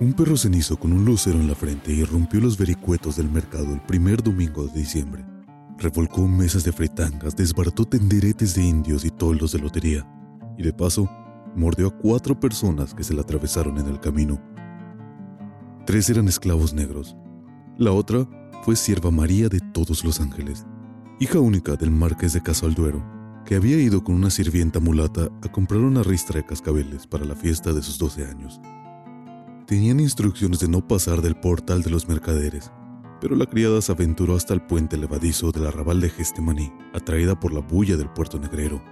Un perro cenizo con un lucero en la frente irrumpió los vericuetos del mercado el primer domingo de diciembre. Revolcó mesas de fritangas, desbarató tenderetes de indios y toldos de lotería, y de paso mordió a cuatro personas que se le atravesaron en el camino. Tres eran esclavos negros. La otra fue sierva María de Todos los Ángeles, hija única del marqués de Casalduero, que había ido con una sirvienta mulata a comprar una ristra de cascabeles para la fiesta de sus 12 años. Tenían instrucciones de no pasar del portal de los mercaderes, pero la criada se aventuró hasta el puente levadizo del arrabal de Gestemaní, atraída por la bulla del puerto negrero,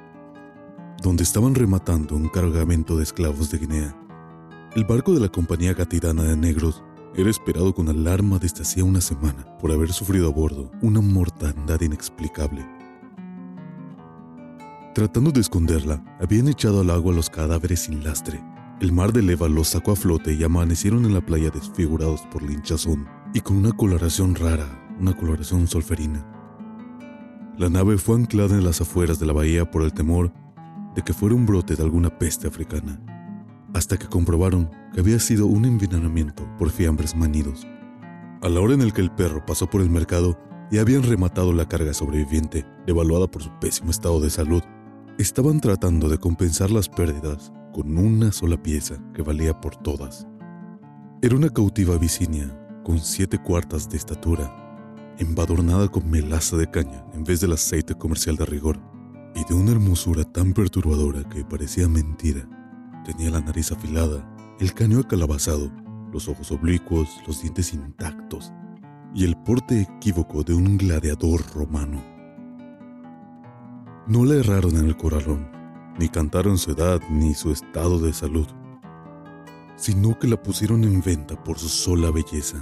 donde estaban rematando un cargamento de esclavos de Guinea. El barco de la compañía gatidana de negros era esperado con alarma desde hacía una semana por haber sufrido a bordo una mortandad inexplicable. Tratando de esconderla, habían echado al agua los cadáveres sin lastre el mar de leva los sacó a flote y amanecieron en la playa desfigurados por la y con una coloración rara, una coloración solferina. La nave fue anclada en las afueras de la bahía por el temor de que fuera un brote de alguna peste africana, hasta que comprobaron que había sido un envenenamiento por fiambres manidos. A la hora en que el perro pasó por el mercado y habían rematado la carga sobreviviente, devaluada por su pésimo estado de salud, estaban tratando de compensar las pérdidas con una sola pieza que valía por todas. Era una cautiva vicinia con siete cuartas de estatura, embadurnada con melaza de caña en vez del aceite comercial de rigor, y de una hermosura tan perturbadora que parecía mentira. Tenía la nariz afilada, el caño acalabazado, los ojos oblicuos, los dientes intactos, y el porte equívoco de un gladiador romano. No le erraron en el corralón, ni cantaron su edad ni su estado de salud, sino que la pusieron en venta por su sola belleza.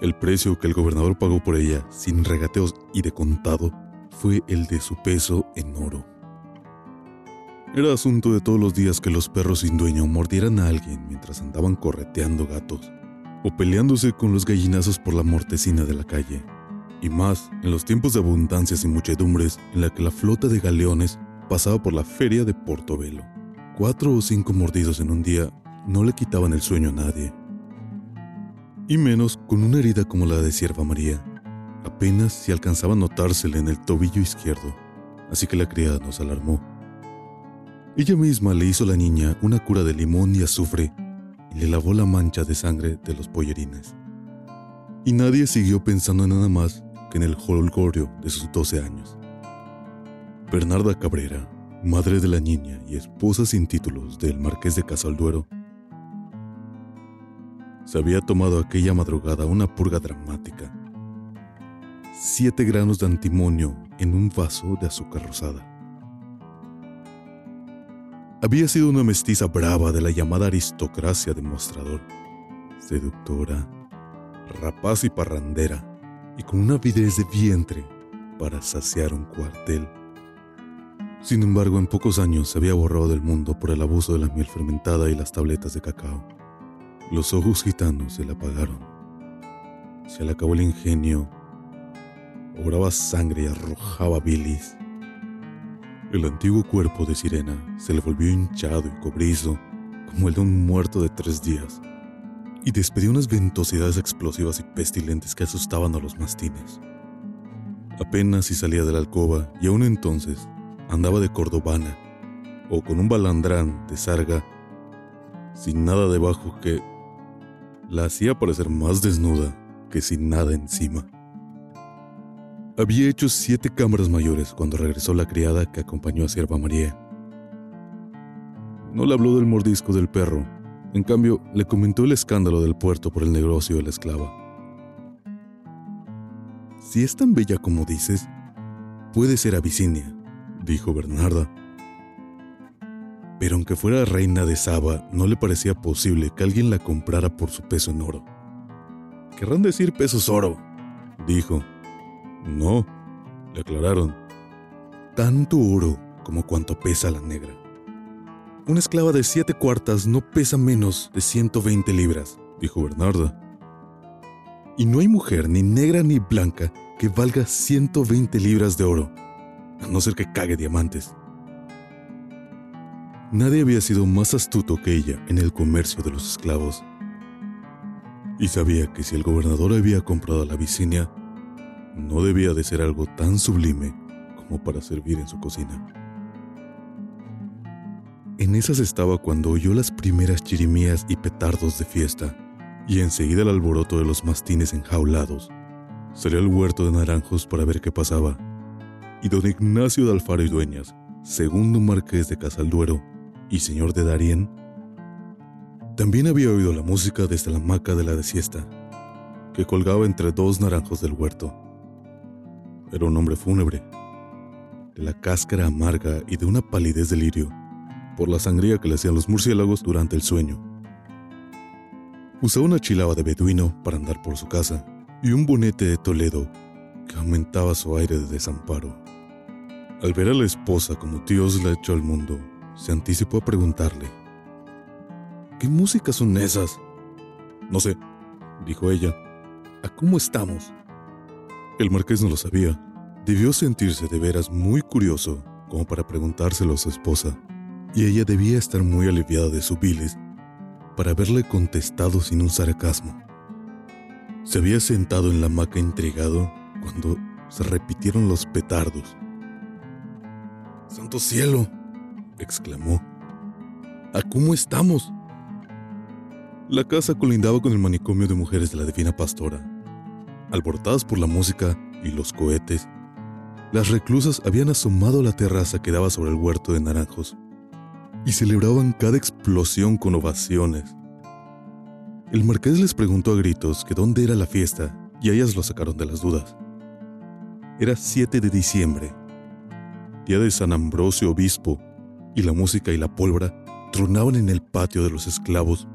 El precio que el gobernador pagó por ella, sin regateos y de contado, fue el de su peso en oro. Era asunto de todos los días que los perros sin dueño mordieran a alguien mientras andaban correteando gatos o peleándose con los gallinazos por la mortecina de la calle y más en los tiempos de abundancias y muchedumbres en la que la flota de galeones pasaba por la feria de Portobelo. Cuatro o cinco mordidos en un día no le quitaban el sueño a nadie. Y menos con una herida como la de Sierva María. Apenas si alcanzaba a notársele en el tobillo izquierdo, así que la criada nos alarmó. Ella misma le hizo a la niña una cura de limón y azufre y le lavó la mancha de sangre de los pollerines. Y nadie siguió pensando en nada más que en el holgorio de sus 12 años. Bernarda Cabrera, madre de la niña y esposa sin títulos del marqués de Casalduero, se había tomado aquella madrugada una purga dramática. Siete granos de antimonio en un vaso de azúcar rosada. Había sido una mestiza brava de la llamada aristocracia de mostrador, seductora, rapaz y parrandera, y con una avidez de vientre para saciar un cuartel. Sin embargo, en pocos años se había borrado del mundo por el abuso de la miel fermentada y las tabletas de cacao. Los ojos gitanos se le apagaron. Se le acabó el ingenio. Obraba sangre y arrojaba bilis. El antiguo cuerpo de sirena se le volvió hinchado y cobrizo como el de un muerto de tres días y despedió unas ventosidades explosivas y pestilentes que asustaban a los mastines. Apenas si salía de la alcoba y aún entonces andaba de cordobana o con un balandrán de sarga sin nada debajo que la hacía parecer más desnuda que sin nada encima. Había hecho siete cámaras mayores cuando regresó la criada que acompañó a Sierva María. No le habló del mordisco del perro, en cambio le comentó el escándalo del puerto por el negocio de la esclava. Si es tan bella como dices, puede ser Abisinia, dijo Bernarda. Pero aunque fuera reina de Saba, no le parecía posible que alguien la comprara por su peso en oro. Querrán decir pesos oro, dijo. No, le aclararon. Tanto oro como cuanto pesa la negra. Una esclava de siete cuartas no pesa menos de 120 libras, dijo Bernarda. Y no hay mujer ni negra ni blanca que valga 120 libras de oro, a no ser que cague diamantes. Nadie había sido más astuto que ella en el comercio de los esclavos. Y sabía que si el gobernador había comprado la Vicinia, no debía de ser algo tan sublime como para servir en su cocina. En esas estaba cuando oyó las primeras chirimías y petardos de fiesta, y enseguida el alboroto de los mastines enjaulados. Salió al huerto de naranjos para ver qué pasaba, y don Ignacio de Alfaro y Dueñas, segundo marqués de Casalduero y señor de Darién, también había oído la música desde la hamaca de la de siesta, que colgaba entre dos naranjos del huerto. Era un hombre fúnebre, de la cáscara amarga y de una palidez de lirio, por la sangría que le hacían los murciélagos durante el sueño. Usaba una chilaba de beduino para andar por su casa y un bonete de Toledo que aumentaba su aire de desamparo. Al ver a la esposa como Dios la echó al mundo, se anticipó a preguntarle, ¿Qué músicas son esas? No sé, dijo ella. ¿A cómo estamos? El marqués no lo sabía. Debió sentirse de veras muy curioso como para preguntárselo a su esposa, y ella debía estar muy aliviada de su bilis para haberle contestado sin un sarcasmo. Se había sentado en la hamaca intrigado cuando se repitieron los petardos. ¡Santo cielo! exclamó. ¿A cómo estamos? La casa colindaba con el manicomio de mujeres de la Divina Pastora, alborotadas por la música y los cohetes, las reclusas habían asomado a la terraza que daba sobre el huerto de naranjos y celebraban cada explosión con ovaciones. El marqués les preguntó a gritos que dónde era la fiesta y ellas lo sacaron de las dudas. Era 7 de diciembre, día de San Ambrosio Obispo, y la música y la pólvora tronaban en el patio de los esclavos.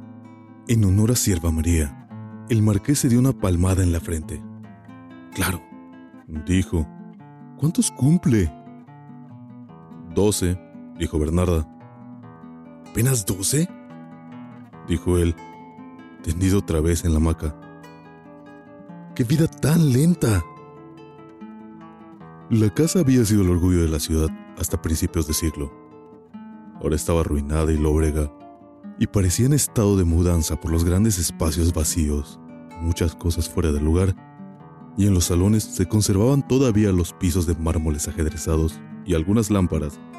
En honor a Sierva María, el marqués se dio una palmada en la frente. Claro, dijo. ¿Cuántos cumple? Doce, dijo Bernarda. ¿Apenas doce? dijo él, tendido otra vez en la hamaca. ¡Qué vida tan lenta! La casa había sido el orgullo de la ciudad hasta principios de siglo. Ahora estaba arruinada y lóbrega, y parecía en estado de mudanza por los grandes espacios vacíos, muchas cosas fuera del lugar, y en los salones se conservaban todavía los pisos de mármoles ajedrezados y algunas lámparas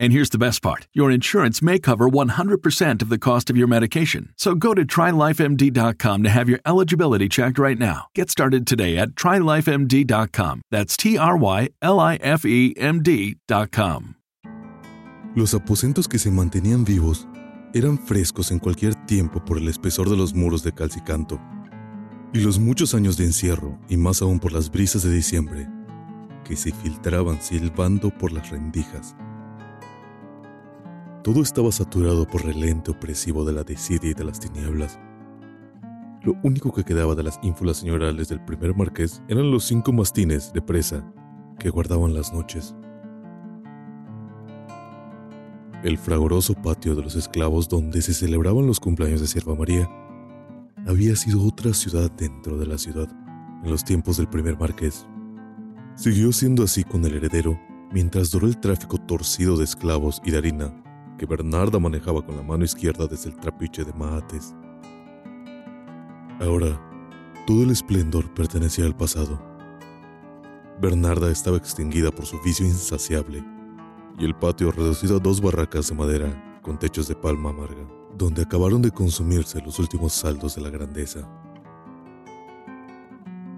And here's the best part your insurance may cover 100% of the cost of your medication. So go to trylifemd.com to have your eligibility checked right now. Get started today at trylifemd.com. That's T R Y L I F E M D.com. Los aposentos que se mantenían vivos eran frescos en cualquier tiempo por el espesor de los muros de calcicanto. Y los muchos años de encierro, y más aún por las brisas de diciembre, que se filtraban silbando por las rendijas. Todo estaba saturado por el lente opresivo de la desidia y de las tinieblas. Lo único que quedaba de las ínfulas señorales del primer marqués eran los cinco mastines de presa que guardaban las noches. El fragoroso patio de los esclavos donde se celebraban los cumpleaños de Sierva María había sido otra ciudad dentro de la ciudad en los tiempos del primer marqués. Siguió siendo así con el heredero mientras duró el tráfico torcido de esclavos y de harina que Bernarda manejaba con la mano izquierda desde el trapiche de Mahates. Ahora, todo el esplendor pertenecía al pasado. Bernarda estaba extinguida por su vicio insaciable y el patio reducido a dos barracas de madera con techos de palma amarga, donde acabaron de consumirse los últimos saldos de la grandeza.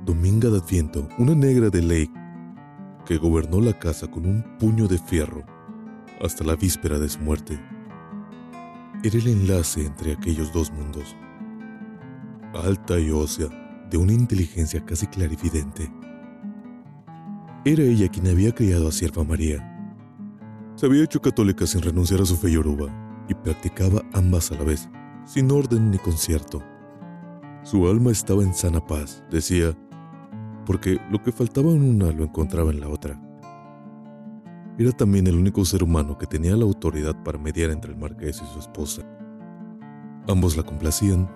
Dominga de Adviento, una negra de ley que gobernó la casa con un puño de fierro hasta la víspera de su muerte. Era el enlace entre aquellos dos mundos, alta y ósea, de una inteligencia casi clarividente. Era ella quien había criado a Sierva María. Se había hecho católica sin renunciar a su fe yoruba y practicaba ambas a la vez, sin orden ni concierto. Su alma estaba en sana paz, decía, porque lo que faltaba en una lo encontraba en la otra. Era también el único ser humano que tenía la autoridad para mediar entre el marqués y su esposa. Ambos la complacían.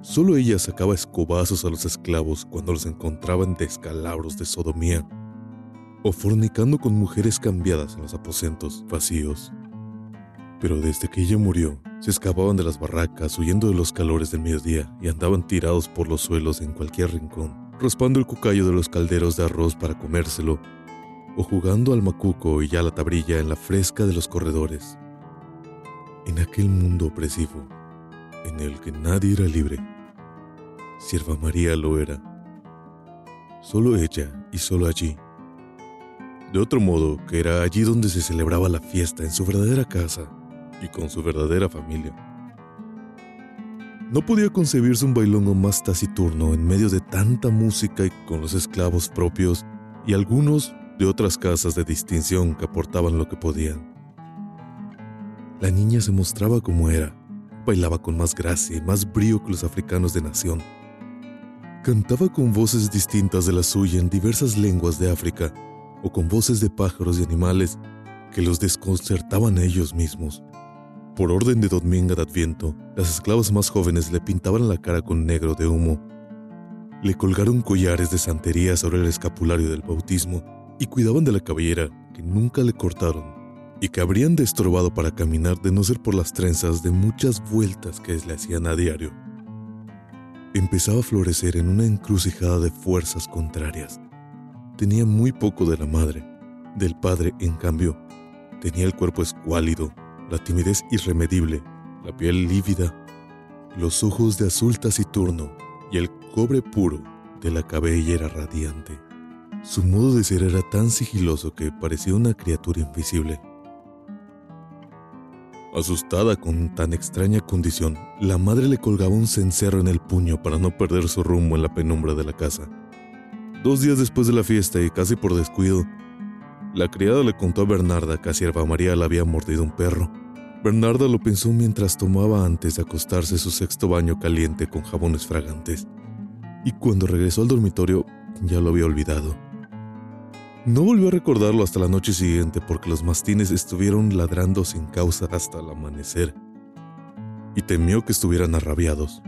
Solo ella sacaba escobazos a los esclavos cuando los encontraban descalabros de sodomía o fornicando con mujeres cambiadas en los aposentos vacíos. Pero desde que ella murió, se escapaban de las barracas huyendo de los calores del mediodía y andaban tirados por los suelos en cualquier rincón, raspando el cucayo de los calderos de arroz para comérselo o jugando al macuco y ya la tabrilla en la fresca de los corredores. En aquel mundo opresivo, en el que nadie era libre, Sierva María lo era. Solo ella y solo allí. De otro modo, que era allí donde se celebraba la fiesta en su verdadera casa y con su verdadera familia. No podía concebirse un bailongo más taciturno en medio de tanta música y con los esclavos propios y algunos de otras casas de distinción que aportaban lo que podían. La niña se mostraba como era, bailaba con más gracia y más brío que los africanos de nación. Cantaba con voces distintas de la suya en diversas lenguas de África o con voces de pájaros y animales que los desconcertaban a ellos mismos. Por orden de Dominga de Adviento, las esclavas más jóvenes le pintaban la cara con negro de humo. Le colgaron collares de santería sobre el escapulario del bautismo y cuidaban de la cabellera que nunca le cortaron y que habrían destrobado para caminar de no ser por las trenzas de muchas vueltas que le hacían a diario. Empezaba a florecer en una encrucijada de fuerzas contrarias. Tenía muy poco de la madre, del padre, en cambio, tenía el cuerpo escuálido, la timidez irremedible, la piel lívida, los ojos de azul taciturno y el cobre puro de la cabellera radiante. Su modo de ser era tan sigiloso que parecía una criatura invisible. Asustada con tan extraña condición, la madre le colgaba un cencerro en el puño para no perder su rumbo en la penumbra de la casa. Dos días después de la fiesta y casi por descuido, la criada le contó a Bernarda que a Sierva María le había mordido un perro. Bernarda lo pensó mientras tomaba antes de acostarse su sexto baño caliente con jabones fragantes. Y cuando regresó al dormitorio, ya lo había olvidado. No volvió a recordarlo hasta la noche siguiente porque los mastines estuvieron ladrando sin causa hasta el amanecer y temió que estuvieran arrabiados.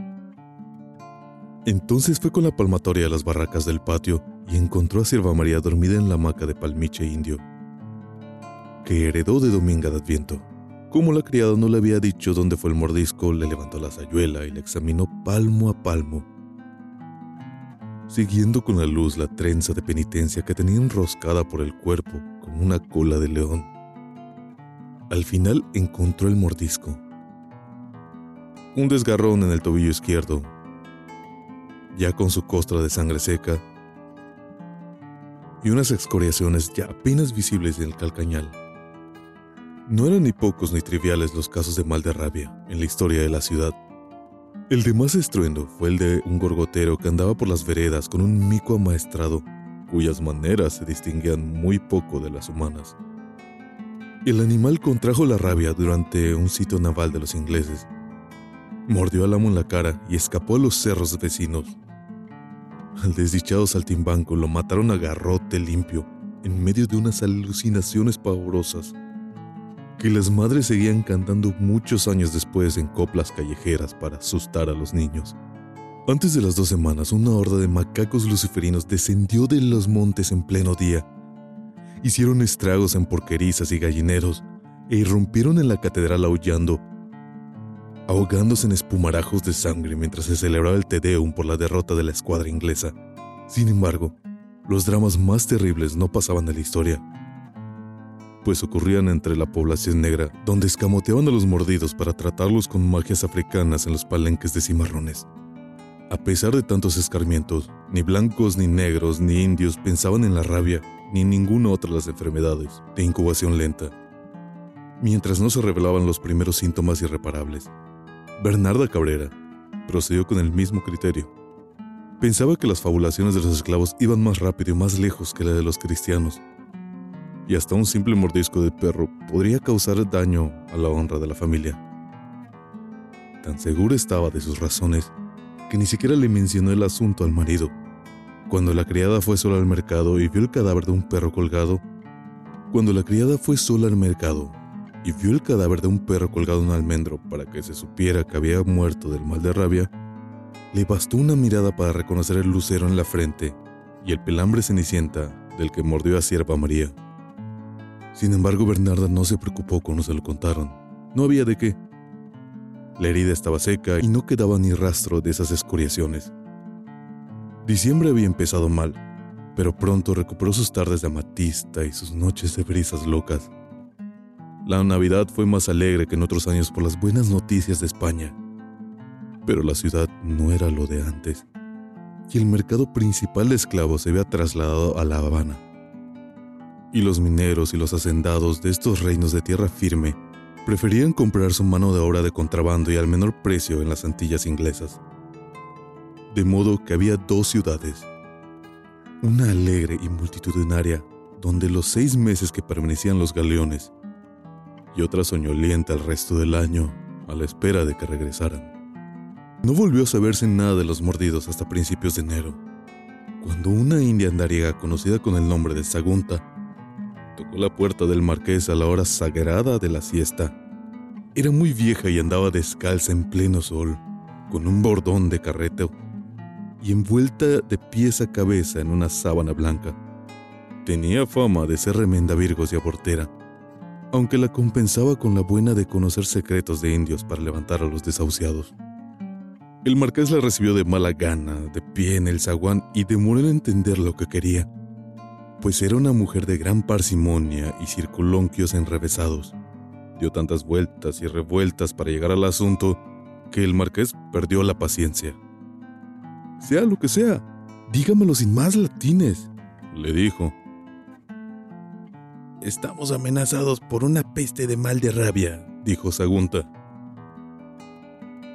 Entonces fue con la palmatoria a las barracas del patio y encontró a Sierva María dormida en la hamaca de palmiche indio, que heredó de Dominga de Adviento. Como la criada no le había dicho dónde fue el mordisco, le levantó la sayuela y le examinó palmo a palmo, siguiendo con la luz la trenza de penitencia que tenía enroscada por el cuerpo como una cola de león. Al final encontró el mordisco. Un desgarrón en el tobillo izquierdo, ya con su costra de sangre seca, y unas excoriaciones ya apenas visibles en el calcañal. No eran ni pocos ni triviales los casos de mal de rabia en la historia de la ciudad. El de más estruendo fue el de un gorgotero que andaba por las veredas con un mico amaestrado, cuyas maneras se distinguían muy poco de las humanas. El animal contrajo la rabia durante un sitio naval de los ingleses. Mordió al amo en la cara y escapó a los cerros vecinos, al desdichado saltimbanco lo mataron a garrote limpio en medio de unas alucinaciones pavorosas que las madres seguían cantando muchos años después en coplas callejeras para asustar a los niños. Antes de las dos semanas, una horda de macacos luciferinos descendió de los montes en pleno día. Hicieron estragos en porquerizas y gallineros e irrumpieron en la catedral aullando ahogándose en espumarajos de sangre mientras se celebraba el Te Deum por la derrota de la escuadra inglesa. Sin embargo, los dramas más terribles no pasaban de la historia, pues ocurrían entre la población negra, donde escamoteaban a los mordidos para tratarlos con magias africanas en los palenques de cimarrones. A pesar de tantos escarmientos, ni blancos, ni negros, ni indios pensaban en la rabia, ni en ninguna otra de las enfermedades de incubación lenta, mientras no se revelaban los primeros síntomas irreparables. Bernarda Cabrera procedió con el mismo criterio. Pensaba que las fabulaciones de los esclavos iban más rápido y más lejos que la de los cristianos, y hasta un simple mordisco de perro podría causar daño a la honra de la familia. Tan segura estaba de sus razones que ni siquiera le mencionó el asunto al marido. Cuando la criada fue sola al mercado y vio el cadáver de un perro colgado, cuando la criada fue sola al mercado y vio el cadáver de un perro colgado en un almendro para que se supiera que había muerto del mal de rabia, le bastó una mirada para reconocer el lucero en la frente y el pelambre cenicienta del que mordió a Sierva María. Sin embargo, Bernarda no se preocupó cuando se lo contaron. No había de qué. La herida estaba seca y no quedaba ni rastro de esas escoriaciones. Diciembre había empezado mal, pero pronto recuperó sus tardes de amatista y sus noches de brisas locas. La Navidad fue más alegre que en otros años por las buenas noticias de España. Pero la ciudad no era lo de antes, y el mercado principal de esclavos se había trasladado a La Habana. Y los mineros y los hacendados de estos reinos de tierra firme preferían comprar su mano de obra de contrabando y al menor precio en las Antillas inglesas. De modo que había dos ciudades, una alegre y multitudinaria, donde los seis meses que permanecían los galeones y otra soñolienta el resto del año a la espera de que regresaran. No volvió a saberse nada de los mordidos hasta principios de enero, cuando una india andariega conocida con el nombre de Sagunta tocó la puerta del marqués a la hora sagrada de la siesta. Era muy vieja y andaba descalza en pleno sol, con un bordón de carreteo y envuelta de pies a cabeza en una sábana blanca. Tenía fama de ser remenda virgos y abortera, aunque la compensaba con la buena de conocer secretos de indios para levantar a los desahuciados. El marqués la recibió de mala gana, de pie en el zaguán y demoró en entender lo que quería, pues era una mujer de gran parsimonia y circunloquios enrevesados. Dio tantas vueltas y revueltas para llegar al asunto que el marqués perdió la paciencia. Sea lo que sea, dígamelo sin más latines, le dijo, Estamos amenazados por una peste de mal de rabia, dijo Sagunta.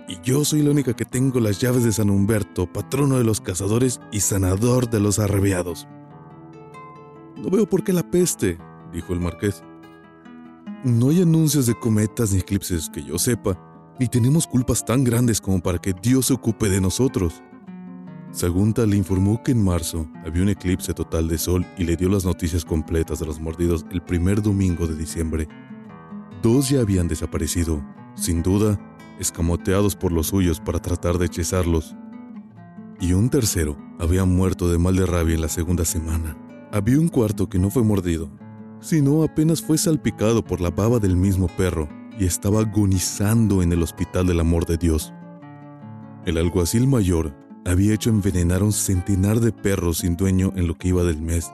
Y yo soy la única que tengo las llaves de San Humberto, patrono de los cazadores y sanador de los arrabiados. No veo por qué la peste, dijo el marqués. No hay anuncios de cometas ni eclipses que yo sepa, ni tenemos culpas tan grandes como para que Dios se ocupe de nosotros. Sagunta le informó que en marzo había un eclipse total de sol y le dio las noticias completas de los mordidos el primer domingo de diciembre. Dos ya habían desaparecido, sin duda, escamoteados por los suyos para tratar de hechizarlos. Y un tercero había muerto de mal de rabia en la segunda semana. Había un cuarto que no fue mordido, sino apenas fue salpicado por la baba del mismo perro y estaba agonizando en el hospital del amor de Dios. El alguacil mayor había hecho envenenar a un centenar de perros sin dueño en lo que iba del mes.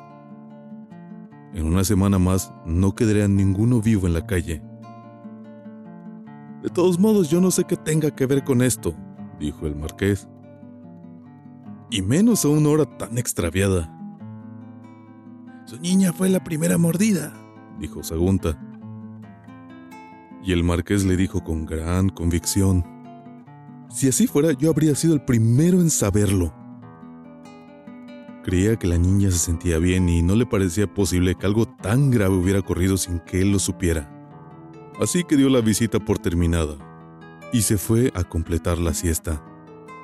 En una semana más no quedaría ninguno vivo en la calle. De todos modos, yo no sé qué tenga que ver con esto, dijo el marqués. Y menos a una hora tan extraviada. Niña fue la primera mordida, dijo Sagunta. Y el marqués le dijo con gran convicción, si así fuera, yo habría sido el primero en saberlo. Creía que la niña se sentía bien y no le parecía posible que algo tan grave hubiera ocurrido sin que él lo supiera. Así que dio la visita por terminada y se fue a completar la siesta.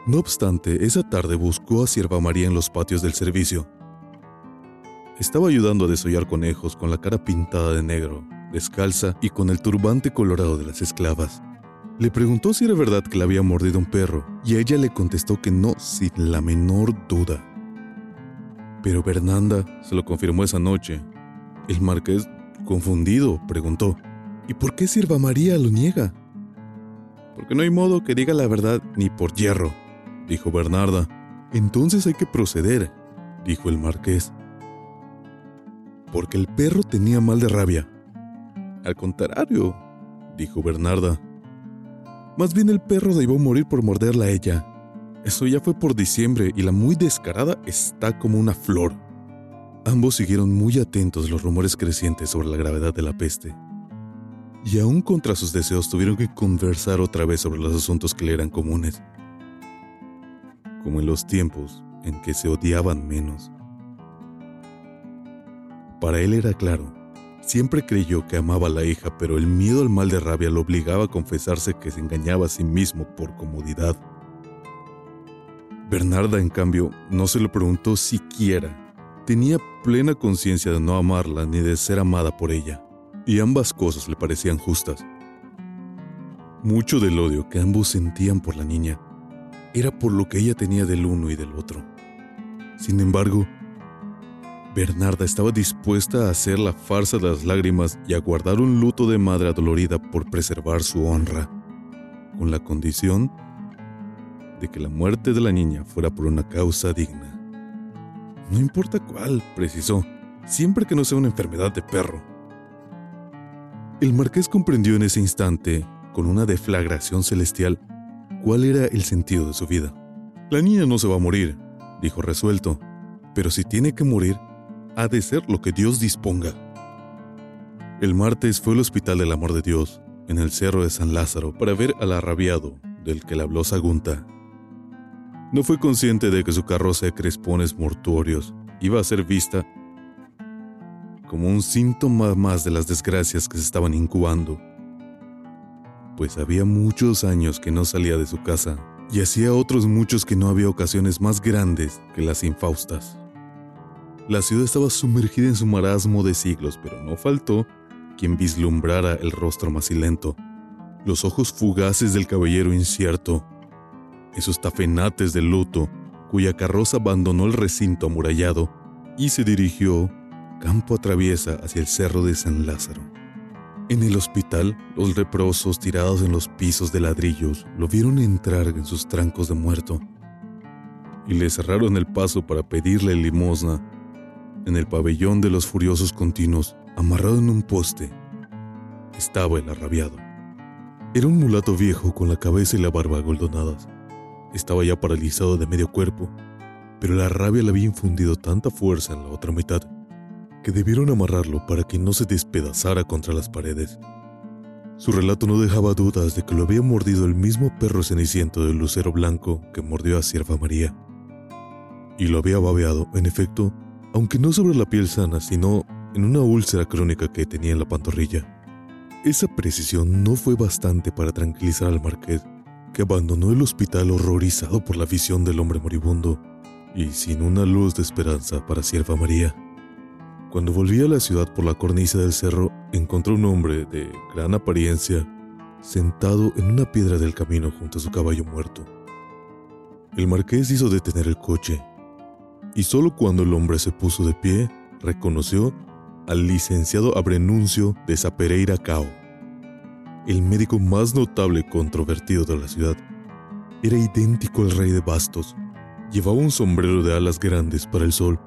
No obstante, esa tarde buscó a Sierva María en los patios del servicio. Estaba ayudando a desollar conejos con la cara pintada de negro, descalza y con el turbante colorado de las esclavas. Le preguntó si era verdad que le había mordido un perro, y ella le contestó que no, sin la menor duda. Pero Bernanda se lo confirmó esa noche. El marqués, confundido, preguntó, ¿y por qué Sirva María lo niega? Porque no hay modo que diga la verdad ni por hierro, dijo Bernarda. Entonces hay que proceder, dijo el marqués. Porque el perro tenía mal de rabia. Al contrario, dijo Bernarda. Más bien el perro debió morir por morderla a ella. Eso ya fue por diciembre y la muy descarada está como una flor. Ambos siguieron muy atentos los rumores crecientes sobre la gravedad de la peste. Y aún contra sus deseos tuvieron que conversar otra vez sobre los asuntos que le eran comunes. Como en los tiempos en que se odiaban menos. Para él era claro Siempre creyó que amaba a la hija, pero el miedo al mal de rabia lo obligaba a confesarse que se engañaba a sí mismo por comodidad. Bernarda, en cambio, no se lo preguntó siquiera. Tenía plena conciencia de no amarla ni de ser amada por ella, y ambas cosas le parecían justas. Mucho del odio que ambos sentían por la niña era por lo que ella tenía del uno y del otro. Sin embargo, Bernarda estaba dispuesta a hacer la farsa de las lágrimas y a guardar un luto de madre adolorida por preservar su honra, con la condición de que la muerte de la niña fuera por una causa digna. No importa cuál, precisó, siempre que no sea una enfermedad de perro. El marqués comprendió en ese instante, con una deflagración celestial, cuál era el sentido de su vida. La niña no se va a morir, dijo resuelto, pero si tiene que morir, ha de ser lo que Dios disponga. El martes fue al Hospital del Amor de Dios, en el Cerro de San Lázaro, para ver al arrabiado del que le habló Sagunta. No fue consciente de que su carroza de crespones mortuorios iba a ser vista como un síntoma más de las desgracias que se estaban incubando, pues había muchos años que no salía de su casa y hacía otros muchos que no había ocasiones más grandes que las infaustas. La ciudad estaba sumergida en su marasmo de siglos, pero no faltó quien vislumbrara el rostro macilento, los ojos fugaces del caballero incierto, esos tafenates de luto cuya carroza abandonó el recinto amurallado y se dirigió, campo a traviesa, hacia el cerro de San Lázaro. En el hospital, los leprosos tirados en los pisos de ladrillos lo vieron entrar en sus trancos de muerto y le cerraron el paso para pedirle limosna en el pabellón de los furiosos continuos, amarrado en un poste, estaba el arrabiado. Era un mulato viejo con la cabeza y la barba agoldonadas. Estaba ya paralizado de medio cuerpo, pero la rabia le había infundido tanta fuerza en la otra mitad que debieron amarrarlo para que no se despedazara contra las paredes. Su relato no dejaba dudas de que lo había mordido el mismo perro ceniciento del lucero blanco que mordió a Sierva María. Y lo había babeado, en efecto, aunque no sobre la piel sana, sino en una úlcera crónica que tenía en la pantorrilla. Esa precisión no fue bastante para tranquilizar al marqués, que abandonó el hospital horrorizado por la visión del hombre moribundo y sin una luz de esperanza para Sierva María. Cuando volvía a la ciudad por la cornisa del cerro, encontró un hombre de gran apariencia sentado en una piedra del camino junto a su caballo muerto. El marqués hizo detener el coche, y solo cuando el hombre se puso de pie, reconoció al licenciado Abrenuncio de Zapereira Cao, el médico más notable y controvertido de la ciudad. Era idéntico al rey de bastos. Llevaba un sombrero de alas grandes para el sol,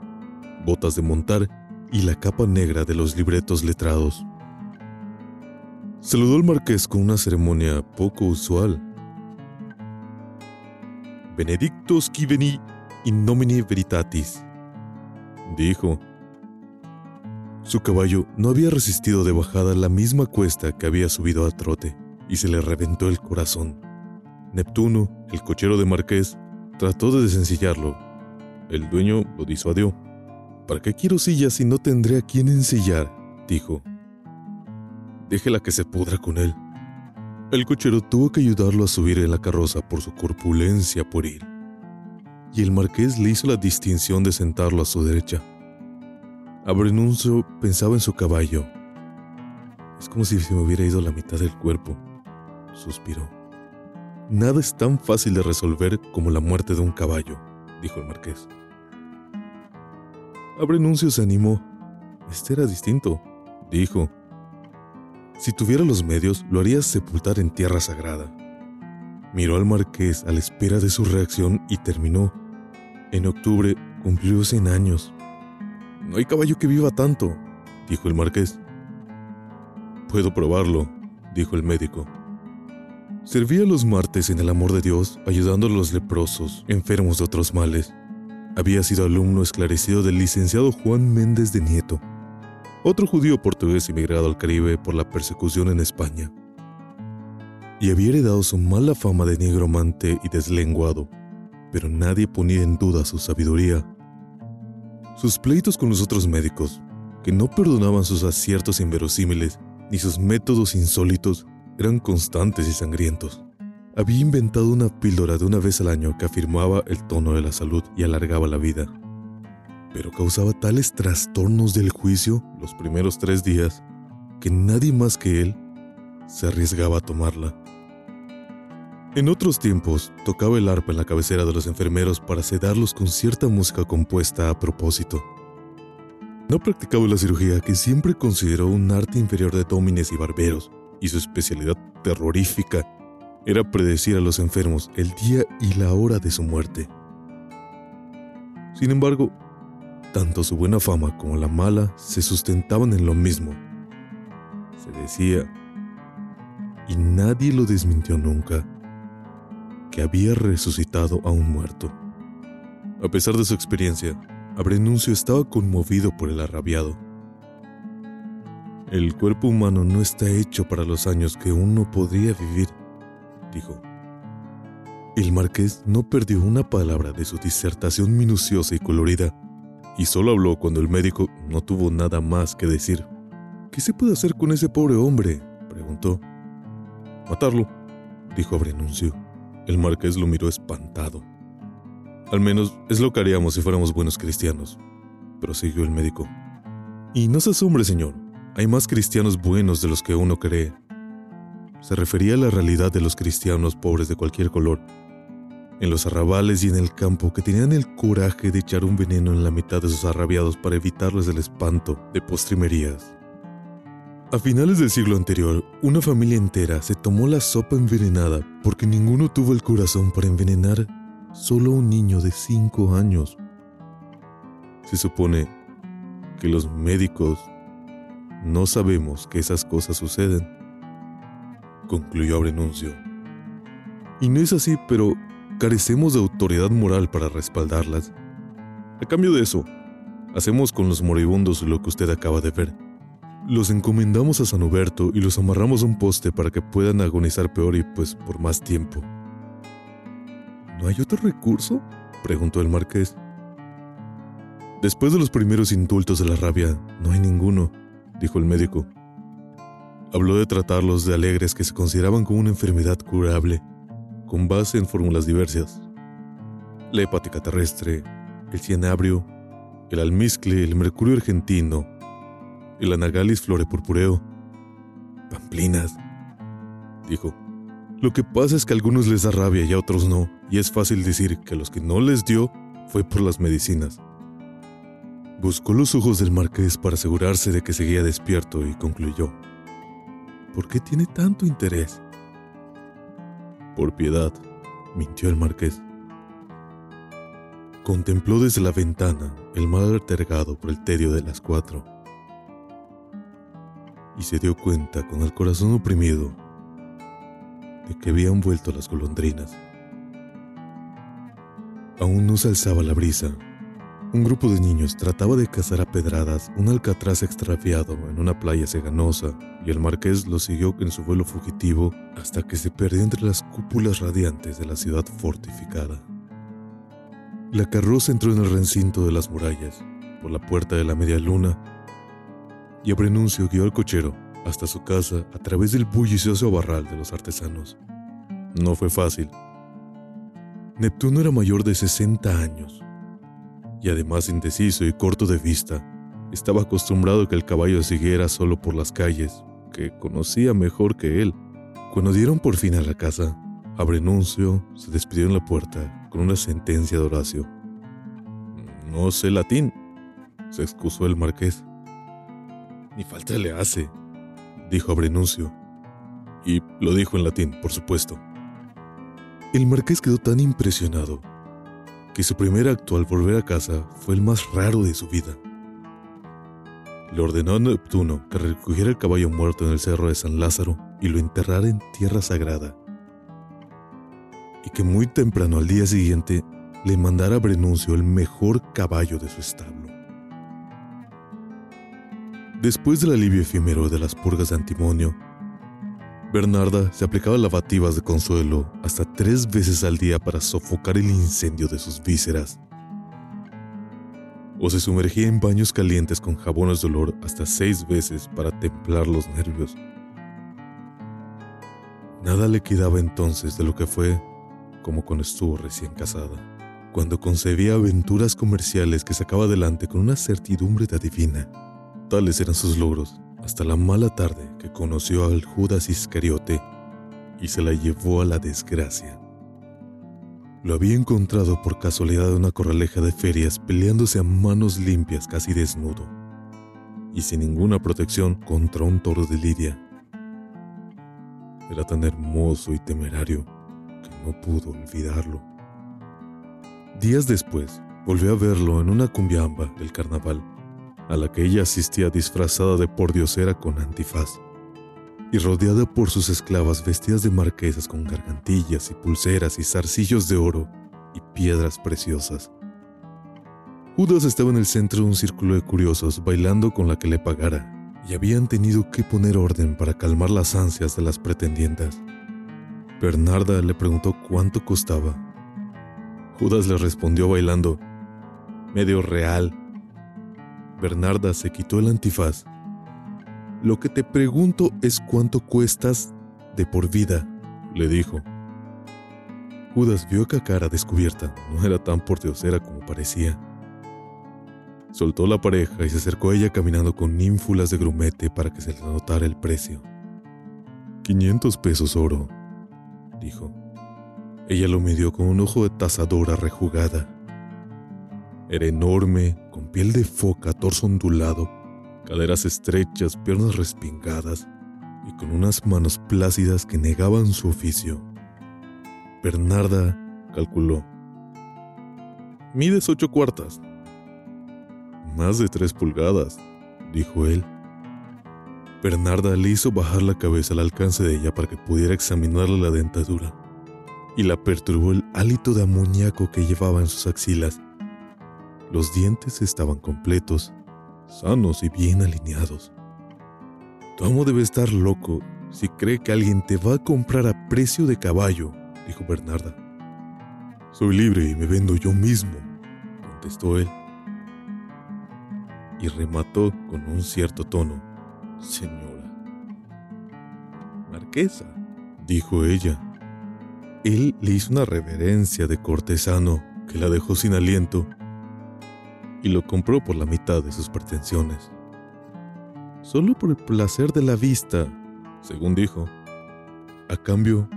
botas de montar y la capa negra de los libretos letrados. Saludó al marqués con una ceremonia poco usual. Benedictus qui veni in nomine veritatis, dijo. Su caballo no había resistido de bajada la misma cuesta que había subido a trote, y se le reventó el corazón. Neptuno, el cochero de Marqués, trató de desencillarlo. El dueño lo disuadió. ¿Para qué quiero silla si no tendré a quién ensillar? dijo. Déjela que se pudra con él. El cochero tuvo que ayudarlo a subir en la carroza por su corpulencia pueril, y el marqués le hizo la distinción de sentarlo a su derecha. Abrenuncio pensaba en su caballo. Es como si se me hubiera ido la mitad del cuerpo, suspiró. Nada es tan fácil de resolver como la muerte de un caballo, dijo el marqués. Abrenuncio se animó. Este era distinto, dijo. Si tuviera los medios, lo haría sepultar en tierra sagrada. Miró al marqués a la espera de su reacción y terminó. En octubre cumplió 100 años. No hay caballo que viva tanto, dijo el marqués. Puedo probarlo, dijo el médico. Servía los martes en el amor de Dios, ayudando a los leprosos, enfermos de otros males. Había sido alumno esclarecido del licenciado Juan Méndez de Nieto, otro judío portugués emigrado al Caribe por la persecución en España. Y había heredado su mala fama de negromante y deslenguado, pero nadie ponía en duda su sabiduría. Sus pleitos con los otros médicos, que no perdonaban sus aciertos inverosímiles ni sus métodos insólitos, eran constantes y sangrientos. Había inventado una píldora de una vez al año que afirmaba el tono de la salud y alargaba la vida. Pero causaba tales trastornos del juicio los primeros tres días que nadie más que él se arriesgaba a tomarla. En otros tiempos, tocaba el arpa en la cabecera de los enfermeros para sedarlos con cierta música compuesta a propósito. No practicaba la cirugía que siempre consideró un arte inferior de dómines y barberos, y su especialidad terrorífica era predecir a los enfermos el día y la hora de su muerte. Sin embargo, tanto su buena fama como la mala se sustentaban en lo mismo. Se decía, y nadie lo desmintió nunca, que había resucitado a un muerto. A pesar de su experiencia, Abrenuncio estaba conmovido por el arrabiado. El cuerpo humano no está hecho para los años que uno podría vivir, dijo. El marqués no perdió una palabra de su disertación minuciosa y colorida, y solo habló cuando el médico no tuvo nada más que decir. ¿Qué se puede hacer con ese pobre hombre? preguntó. Matarlo, dijo Abrenuncio. El marqués lo miró espantado. Al menos es lo que haríamos si fuéramos buenos cristianos, prosiguió el médico. Y no se asombre, señor. Hay más cristianos buenos de los que uno cree. Se refería a la realidad de los cristianos pobres de cualquier color, en los arrabales y en el campo que tenían el coraje de echar un veneno en la mitad de sus arrabiados para evitarles el espanto de postrimerías. A finales del siglo anterior, una familia entera se tomó la sopa envenenada porque ninguno tuvo el corazón para envenenar solo un niño de 5 años. Se supone que los médicos no sabemos que esas cosas suceden, concluyó Abrenuncio. Y no es así, pero carecemos de autoridad moral para respaldarlas. A cambio de eso, hacemos con los moribundos lo que usted acaba de ver. Los encomendamos a San Huberto y los amarramos a un poste para que puedan agonizar peor y pues por más tiempo. ¿No hay otro recurso? preguntó el marqués. Después de los primeros indultos de la rabia, no hay ninguno, dijo el médico. Habló de tratarlos de alegres que se consideraban como una enfermedad curable, con base en fórmulas diversas. La hepática terrestre, el cianabrio, el almizcle, el mercurio argentino, el anagalis florepurpureo, pamplinas, dijo. Lo que pasa es que a algunos les da rabia y a otros no, y es fácil decir que a los que no les dio fue por las medicinas. Buscó los ojos del marqués para asegurarse de que seguía despierto y concluyó. ¿Por qué tiene tanto interés? Por piedad, mintió el marqués. Contempló desde la ventana el mar altergado por el tedio de las cuatro y se dio cuenta con el corazón oprimido de que habían vuelto las golondrinas. Aún no se alzaba la brisa. Un grupo de niños trataba de cazar a pedradas un alcatraz extraviado en una playa ceganosa y el marqués lo siguió en su vuelo fugitivo hasta que se perdió entre las cúpulas radiantes de la ciudad fortificada. La carroza entró en el recinto de las murallas, por la puerta de la media luna, y Abrenuncio guió al cochero hasta su casa a través del bullicioso barral de los artesanos. No fue fácil. Neptuno era mayor de 60 años y además indeciso y corto de vista. Estaba acostumbrado a que el caballo siguiera solo por las calles, que conocía mejor que él. Cuando dieron por fin a la casa, Abrenuncio se despidió en la puerta con una sentencia de Horacio. No sé latín, se excusó el marqués. Ni falta le hace, dijo Abrenuncio. Y lo dijo en latín, por supuesto. El marqués quedó tan impresionado que su primer acto al volver a casa fue el más raro de su vida. Le ordenó a Neptuno que recogiera el caballo muerto en el cerro de San Lázaro y lo enterrara en tierra sagrada. Y que muy temprano al día siguiente le mandara a Brenuncio el mejor caballo de su establo. Después del alivio efímero de las purgas de antimonio, Bernarda se aplicaba lavativas de consuelo hasta tres veces al día para sofocar el incendio de sus vísceras. O se sumergía en baños calientes con jabones de olor hasta seis veces para templar los nervios. Nada le quedaba entonces de lo que fue como cuando estuvo recién casada, cuando concebía aventuras comerciales que sacaba adelante con una certidumbre de adivina. Tales eran sus logros, hasta la mala tarde que conoció al Judas Iscariote y se la llevó a la desgracia. Lo había encontrado por casualidad en una corraleja de ferias peleándose a manos limpias casi desnudo y sin ninguna protección contra un toro de lidia. Era tan hermoso y temerario que no pudo olvidarlo. Días después, volvió a verlo en una cumbiamba del carnaval a la que ella asistía disfrazada de pordiosera con antifaz y rodeada por sus esclavas vestidas de marquesas con gargantillas y pulseras y zarcillos de oro y piedras preciosas. Judas estaba en el centro de un círculo de curiosos bailando con la que le pagara, y habían tenido que poner orden para calmar las ansias de las pretendientas. Bernarda le preguntó cuánto costaba. Judas le respondió bailando, medio real, Bernarda se quitó el antifaz. Lo que te pregunto es cuánto cuestas de por vida, le dijo. Judas vio que cara descubierta no era tan porteosera como parecía. Soltó la pareja y se acercó a ella caminando con ínfulas de grumete para que se le notara el precio. 500 pesos oro, dijo. Ella lo midió con un ojo de tazadora rejugada. Era enorme, con piel de foca, torso ondulado, caderas estrechas, piernas respingadas y con unas manos plácidas que negaban su oficio. Bernarda calculó. Mides ocho cuartas. Más de tres pulgadas, dijo él. Bernarda le hizo bajar la cabeza al alcance de ella para que pudiera examinarle la dentadura, y la perturbó el hálito de amoníaco que llevaba en sus axilas los dientes estaban completos, sanos y bien alineados. Tu amo debe estar loco si cree que alguien te va a comprar a precio de caballo, dijo Bernarda. Soy libre y me vendo yo mismo, contestó él. Y remató con un cierto tono. Señora. Marquesa, dijo ella. Él le hizo una reverencia de cortesano que la dejó sin aliento y lo compró por la mitad de sus pretensiones. Solo por el placer de la vista, según dijo. A cambio,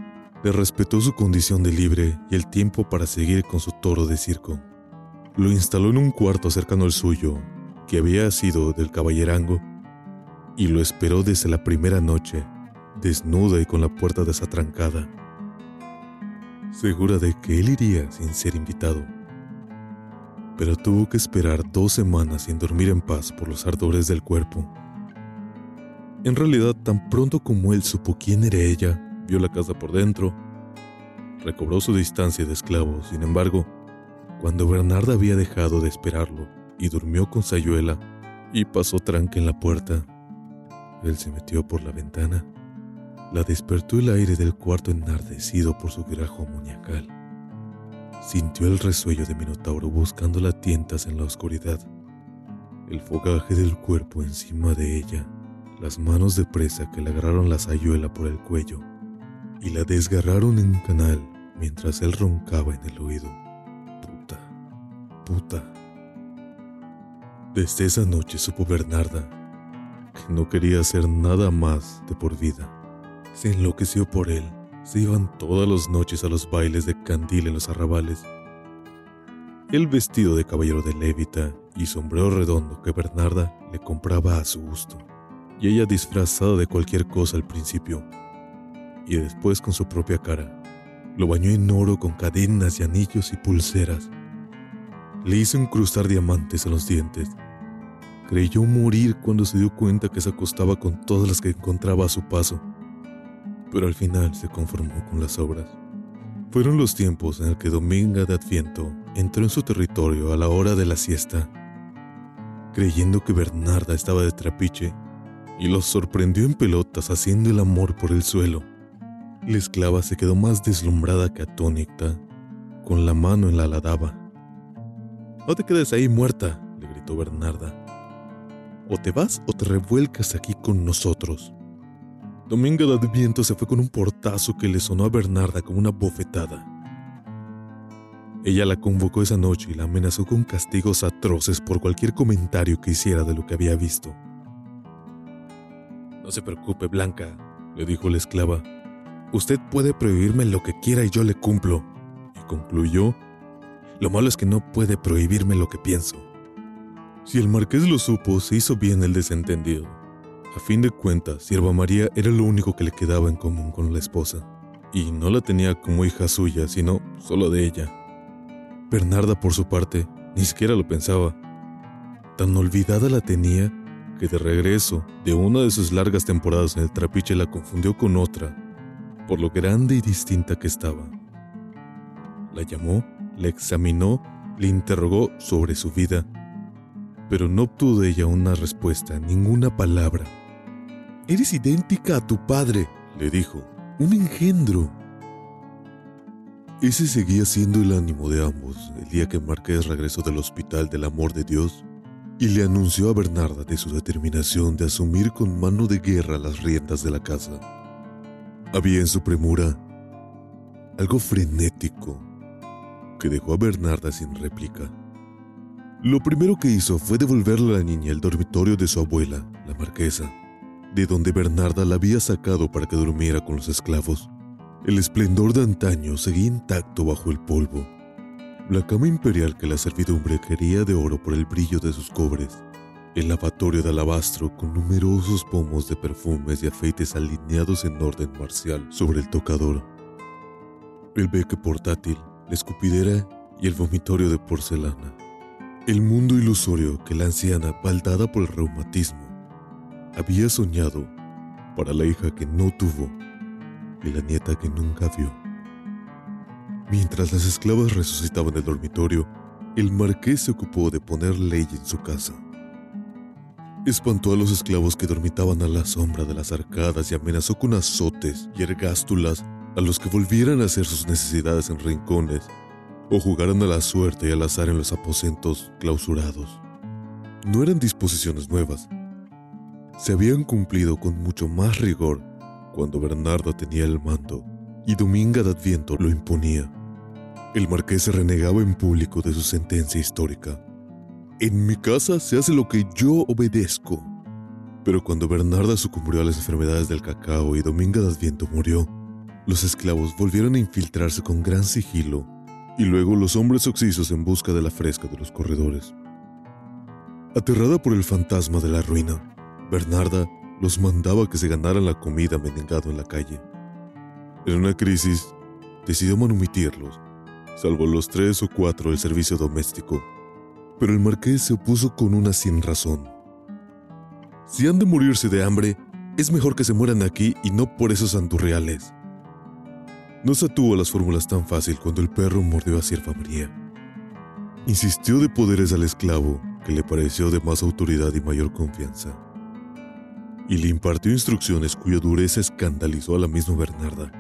le respetó su condición de libre y el tiempo para seguir con su toro de circo. Lo instaló en un cuarto cercano al suyo, que había sido del caballerango, y lo esperó desde la primera noche, desnuda y con la puerta desatrancada, segura de que él iría sin ser invitado. Pero tuvo que esperar dos semanas sin dormir en paz por los ardores del cuerpo. En realidad, tan pronto como él supo quién era ella, vio la casa por dentro, recobró su distancia de esclavo, sin embargo, cuando Bernarda había dejado de esperarlo y durmió con Sayuela y pasó tranque en la puerta, él se metió por la ventana. La despertó el aire del cuarto enardecido por su grajo muñacal. Sintió el resuello de Minotauro buscando las tientas en la oscuridad, el fogaje del cuerpo encima de ella, las manos de presa que le agarraron la sayuela por el cuello y la desgarraron en canal mientras él roncaba en el oído. Puta, puta. Desde esa noche supo Bernarda que no quería hacer nada más de por vida. Se enloqueció por él. Se iban todas las noches a los bailes de candil en los arrabales. El vestido de caballero de lévita y sombrero redondo que Bernarda le compraba a su gusto. Y ella disfrazada de cualquier cosa al principio, y después con su propia cara. Lo bañó en oro con cadenas y anillos y pulseras. Le hizo incrustar diamantes en los dientes. Creyó morir cuando se dio cuenta que se acostaba con todas las que encontraba a su paso, pero al final se conformó con las obras. Fueron los tiempos en el que Dominga de Adviento entró en su territorio a la hora de la siesta, creyendo que Bernarda estaba de trapiche, y los sorprendió en pelotas haciendo el amor por el suelo. La esclava se quedó más deslumbrada que atónita, con la mano en la aladaba. No te quedes ahí muerta, le gritó Bernarda. O te vas o te revuelcas aquí con nosotros. Dominga de Adviento se fue con un portazo que le sonó a Bernarda como una bofetada. Ella la convocó esa noche y la amenazó con castigos atroces por cualquier comentario que hiciera de lo que había visto. No se preocupe, Blanca, le dijo la esclava. Usted puede prohibirme lo que quiera y yo le cumplo. Y concluyó, lo malo es que no puede prohibirme lo que pienso. Si el marqués lo supo, se hizo bien el desentendido. A fin de cuentas, Sierva María era lo único que le quedaba en común con la esposa, y no la tenía como hija suya, sino solo de ella. Bernarda, por su parte, ni siquiera lo pensaba. Tan olvidada la tenía que de regreso de una de sus largas temporadas en el trapiche la confundió con otra por lo grande y distinta que estaba. La llamó, la examinó, le interrogó sobre su vida, pero no obtuvo de ella una respuesta, ninguna palabra. Eres idéntica a tu padre, le dijo, un engendro. Ese seguía siendo el ánimo de ambos el día que Marqués regresó del hospital del amor de Dios y le anunció a Bernarda de su determinación de asumir con mano de guerra las riendas de la casa. Había en su premura algo frenético que dejó a Bernarda sin réplica. Lo primero que hizo fue devolverle a la niña el dormitorio de su abuela, la marquesa, de donde Bernarda la había sacado para que durmiera con los esclavos. El esplendor de antaño seguía intacto bajo el polvo. La cama imperial que la servidumbre quería de oro por el brillo de sus cobres el lavatorio de alabastro con numerosos pomos de perfumes y afeites alineados en orden marcial sobre el tocador, el beque portátil, la escupidera y el vomitorio de porcelana. El mundo ilusorio que la anciana, baldada por el reumatismo, había soñado para la hija que no tuvo y la nieta que nunca vio. Mientras las esclavas resucitaban el dormitorio, el marqués se ocupó de poner ley en su casa. Espantó a los esclavos que dormitaban a la sombra de las arcadas y amenazó con azotes y ergástulas a los que volvieran a hacer sus necesidades en rincones o jugaran a la suerte y al azar en los aposentos clausurados. No eran disposiciones nuevas. Se habían cumplido con mucho más rigor cuando Bernardo tenía el mando y Dominga de Adviento lo imponía. El marqués se renegaba en público de su sentencia histórica En mi casa se hace lo que yo obedezco. Pero cuando Bernarda sucumbió a las enfermedades del cacao y Dominga de Adviento murió, los esclavos volvieron a infiltrarse con gran sigilo y luego los hombres oxisos en busca de la fresca de los corredores. Aterrada por el fantasma de la ruina, Bernarda los mandaba que se ganaran la comida mendigado en la calle. En una crisis, decidió manumitirlos, salvo los tres o cuatro del servicio doméstico, pero el marqués se opuso con una sin razón. Si han de morirse de hambre, es mejor que se mueran aquí y no por esos andurreales. No se atuvo a las fórmulas tan fácil cuando el perro mordió a Sierva María. Insistió de poderes al esclavo, que le pareció de más autoridad y mayor confianza. Y le impartió instrucciones cuya dureza escandalizó a la misma Bernarda.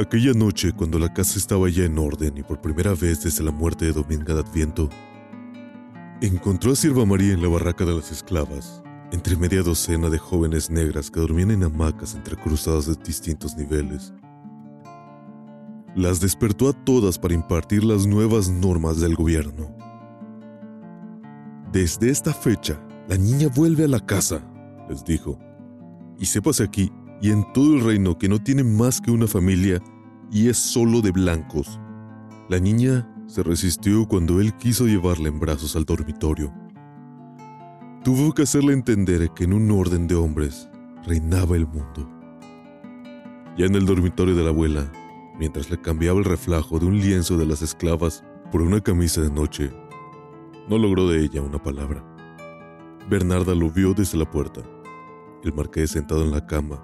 Aquella noche, cuando la casa estaba ya en orden y por primera vez desde la muerte de Dominga de Adviento, encontró a Sierva María en la barraca de las esclavas, entre media docena de jóvenes negras que dormían en hamacas entrecruzadas de distintos niveles. Las despertó a todas para impartir las nuevas normas del gobierno. Desde esta fecha, la niña vuelve a la casa, les dijo, y sépase aquí y en todo el reino que no tiene más que una familia y es solo de blancos. La niña se resistió cuando él quiso llevarla en brazos al dormitorio. Tuvo que hacerle entender que en un orden de hombres reinaba el mundo. Ya en el dormitorio de la abuela, mientras le cambiaba el reflejo de un lienzo de las esclavas por una camisa de noche, no logró de ella una palabra. Bernarda lo vio desde la puerta. El marqués sentado en la cama,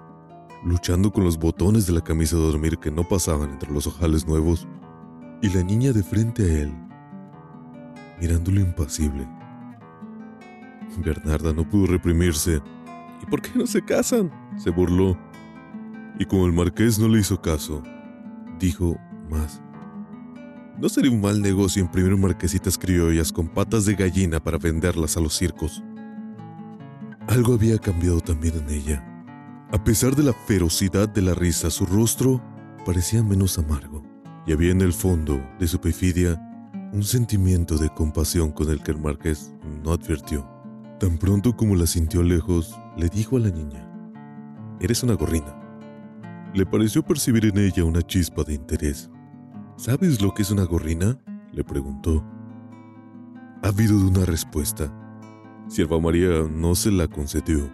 luchando con los botones de la camisa de dormir que no pasaban entre los ojales nuevos, y la niña de frente a él, mirándolo impasible. Bernarda no pudo reprimirse. ¿Y por qué no se casan? se burló. Y como el marqués no le hizo caso, dijo más. ¿No sería un mal negocio imprimir marquesitas criollas con patas de gallina para venderlas a los circos? Algo había cambiado también en ella. A pesar de la ferocidad de la risa, su rostro parecía menos amargo, y había en el fondo de su perfidia un sentimiento de compasión con el que el marqués no advirtió. Tan pronto como la sintió lejos, le dijo a la niña, Eres una gorrina. Le pareció percibir en ella una chispa de interés. ¿Sabes lo que es una gorrina? le preguntó. Ha habido de una respuesta. Sierva María no se la concedió.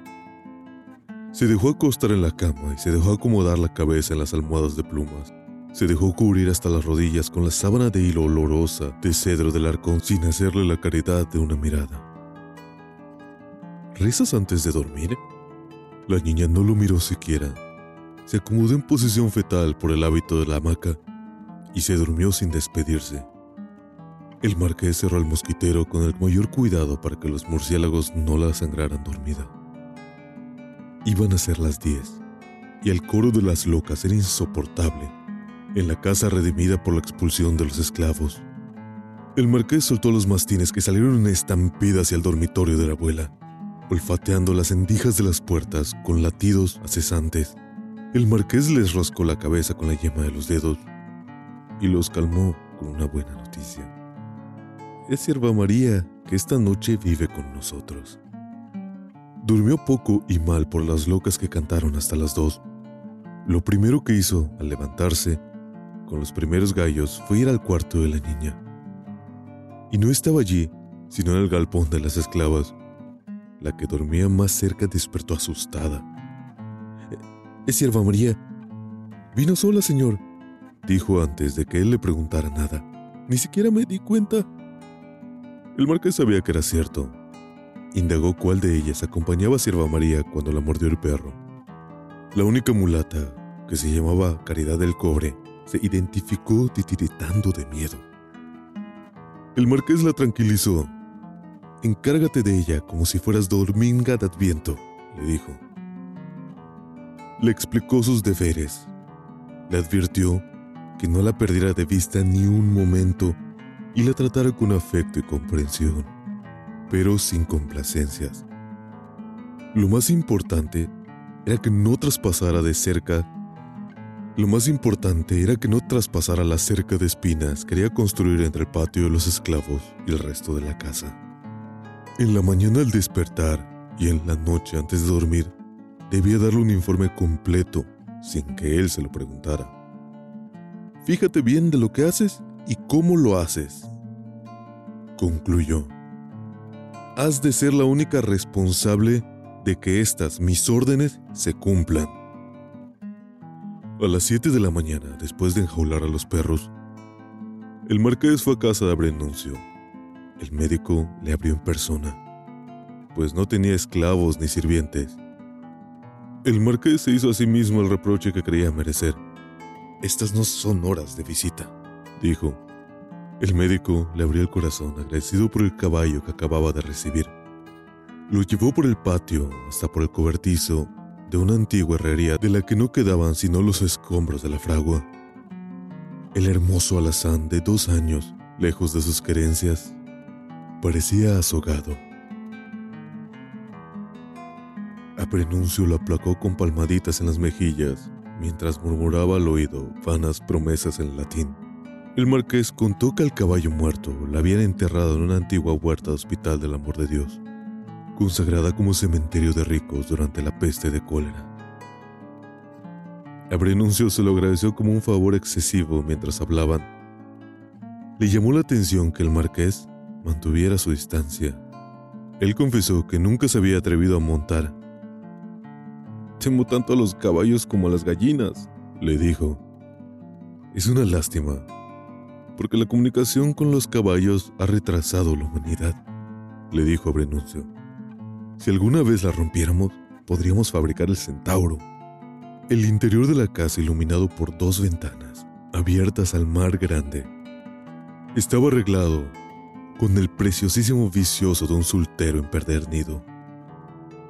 Se dejó acostar en la cama y se dejó acomodar la cabeza en las almohadas de plumas. Se dejó cubrir hasta las rodillas con la sábana de hilo olorosa de cedro del arcón sin hacerle la caridad de una mirada. ¿Rezas antes de dormir? La niña no lo miró siquiera. Se acomodó en posición fetal por el hábito de la hamaca y se durmió sin despedirse. El marqués cerró el mosquitero con el mayor cuidado para que los murciélagos no la sangraran dormida. Iban a ser las diez, y el coro de las locas era insoportable en la casa redimida por la expulsión de los esclavos. El marqués soltó los mastines que salieron en estampida hacia el dormitorio de la abuela, olfateando las endijas de las puertas con latidos cesantes. El marqués les roscó la cabeza con la yema de los dedos y los calmó con una buena noticia. Es sierva María que esta noche vive con nosotros. Durmió poco y mal por las locas que cantaron hasta las dos. Lo primero que hizo al levantarse con los primeros gallos fue ir al cuarto de la niña. Y no estaba allí, sino en el galpón de las esclavas. La que dormía más cerca despertó asustada. Es sierva María. Vino sola, señor, dijo antes de que él le preguntara nada. Ni siquiera me di cuenta. El marqués sabía que era cierto. Indagó cuál de ellas acompañaba a Sierva María cuando la mordió el perro. La única mulata, que se llamaba Caridad del Cobre, se identificó titiritando de miedo. El marqués la tranquilizó. Encárgate de ella como si fueras Dominga de Adviento, le dijo. Le explicó sus deberes. Le advirtió que no la perdiera de vista ni un momento y la tratara con afecto y comprensión, pero sin complacencias. Lo más importante era que no traspasara de cerca lo más importante era que no traspasara la cerca de espinas que quería construir entre el patio de los esclavos y el resto de la casa. En la mañana al despertar y en la noche antes de dormir, debía darle un informe completo sin que él se lo preguntara. Fíjate bien de lo que haces y cómo lo haces. Concluyó. Has de ser la única responsable de que estas mis órdenes se cumplan. A las 7 de la mañana, después de enjaular a los perros, el marqués fue a casa de Abrenuncio. El médico le abrió en persona, pues no tenía esclavos ni sirvientes. El marqués se hizo a sí mismo el reproche que creía merecer. Estas no son horas de visita, dijo. El médico le abrió el corazón agradecido por el caballo que acababa de recibir. Lo llevó por el patio hasta por el cobertizo de una antigua herrería de la que no quedaban sino los escombros de la fragua. El hermoso alazán de dos años, lejos de sus querencias, parecía azogado. A Prenuncio lo aplacó con palmaditas en las mejillas, mientras murmuraba al oído vanas promesas en latín. El marqués contó que al caballo muerto la habían enterrado en una antigua huerta de hospital del amor de Dios consagrada como cementerio de ricos durante la peste de cólera. Abrenuncio se lo agradeció como un favor excesivo mientras hablaban. Le llamó la atención que el marqués mantuviera su distancia. Él confesó que nunca se había atrevido a montar. Temo tanto a los caballos como a las gallinas, le dijo. Es una lástima, porque la comunicación con los caballos ha retrasado la humanidad, le dijo Abrenuncio. Si alguna vez la rompiéramos, podríamos fabricar el centauro. El interior de la casa, iluminado por dos ventanas, abiertas al mar grande, estaba arreglado con el preciosísimo vicioso de un soltero empedernido.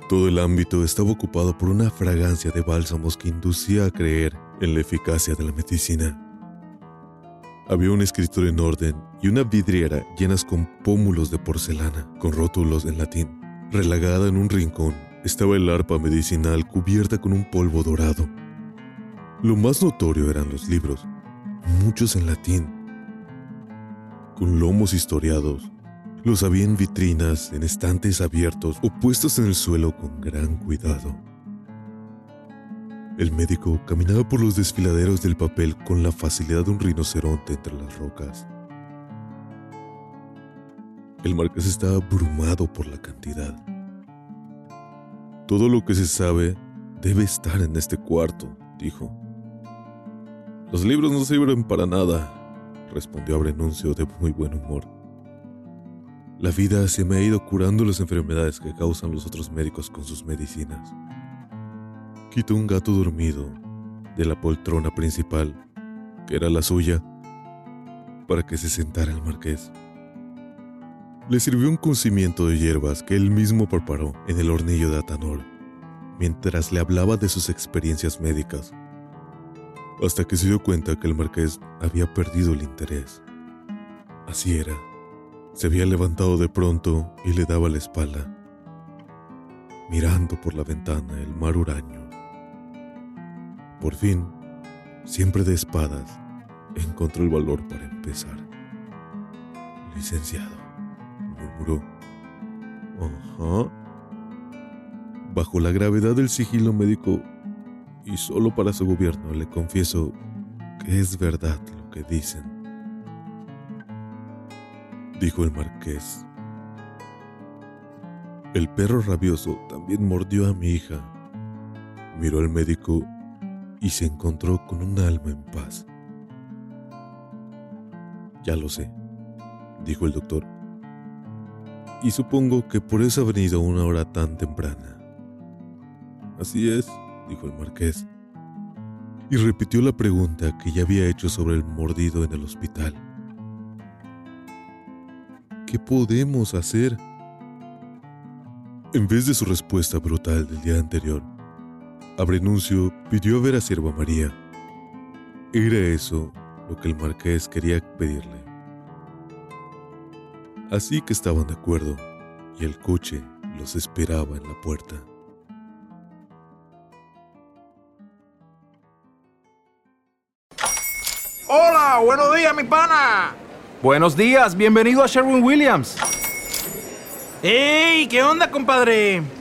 Todo el ámbito estaba ocupado por una fragancia de bálsamos que inducía a creer en la eficacia de la medicina. Había un escritor en orden y una vidriera llenas con pómulos de porcelana, con rótulos en latín. Relagada en un rincón estaba el arpa medicinal cubierta con un polvo dorado. Lo más notorio eran los libros, muchos en latín, con lomos historiados. Los había en vitrinas, en estantes abiertos o puestos en el suelo con gran cuidado. El médico caminaba por los desfiladeros del papel con la facilidad de un rinoceronte entre las rocas. El marqués estaba abrumado por la cantidad. Todo lo que se sabe debe estar en este cuarto, dijo. Los libros no sirven para nada, respondió Abrenuncio de muy buen humor. La vida se me ha ido curando las enfermedades que causan los otros médicos con sus medicinas. Quitó un gato dormido de la poltrona principal, que era la suya, para que se sentara el marqués. Le sirvió un cocimiento de hierbas que él mismo preparó en el hornillo de Atanor, mientras le hablaba de sus experiencias médicas, hasta que se dio cuenta que el marqués había perdido el interés. Así era. Se había levantado de pronto y le daba la espalda, mirando por la ventana el mar huraño. Por fin, siempre de espadas, encontró el valor para empezar. Licenciado murmuró. Ajá. Bajo la gravedad del sigilo médico y solo para su gobierno le confieso que es verdad lo que dicen, dijo el marqués. El perro rabioso también mordió a mi hija. Miró al médico y se encontró con un alma en paz. Ya lo sé, dijo el doctor y supongo que por eso ha venido a una hora tan temprana. Así es, dijo el marqués, y repitió la pregunta que ya había hecho sobre el mordido en el hospital. ¿Qué podemos hacer? En vez de su respuesta brutal del día anterior, Abrenuncio pidió ver a Sierva María. Era eso lo que el marqués quería pedirle. Así que estaban de acuerdo y el coche los esperaba en la puerta. Hola, buenos días, mi pana. Buenos días, bienvenido a Sherwin Williams. ¡Ey! ¿Qué onda, compadre?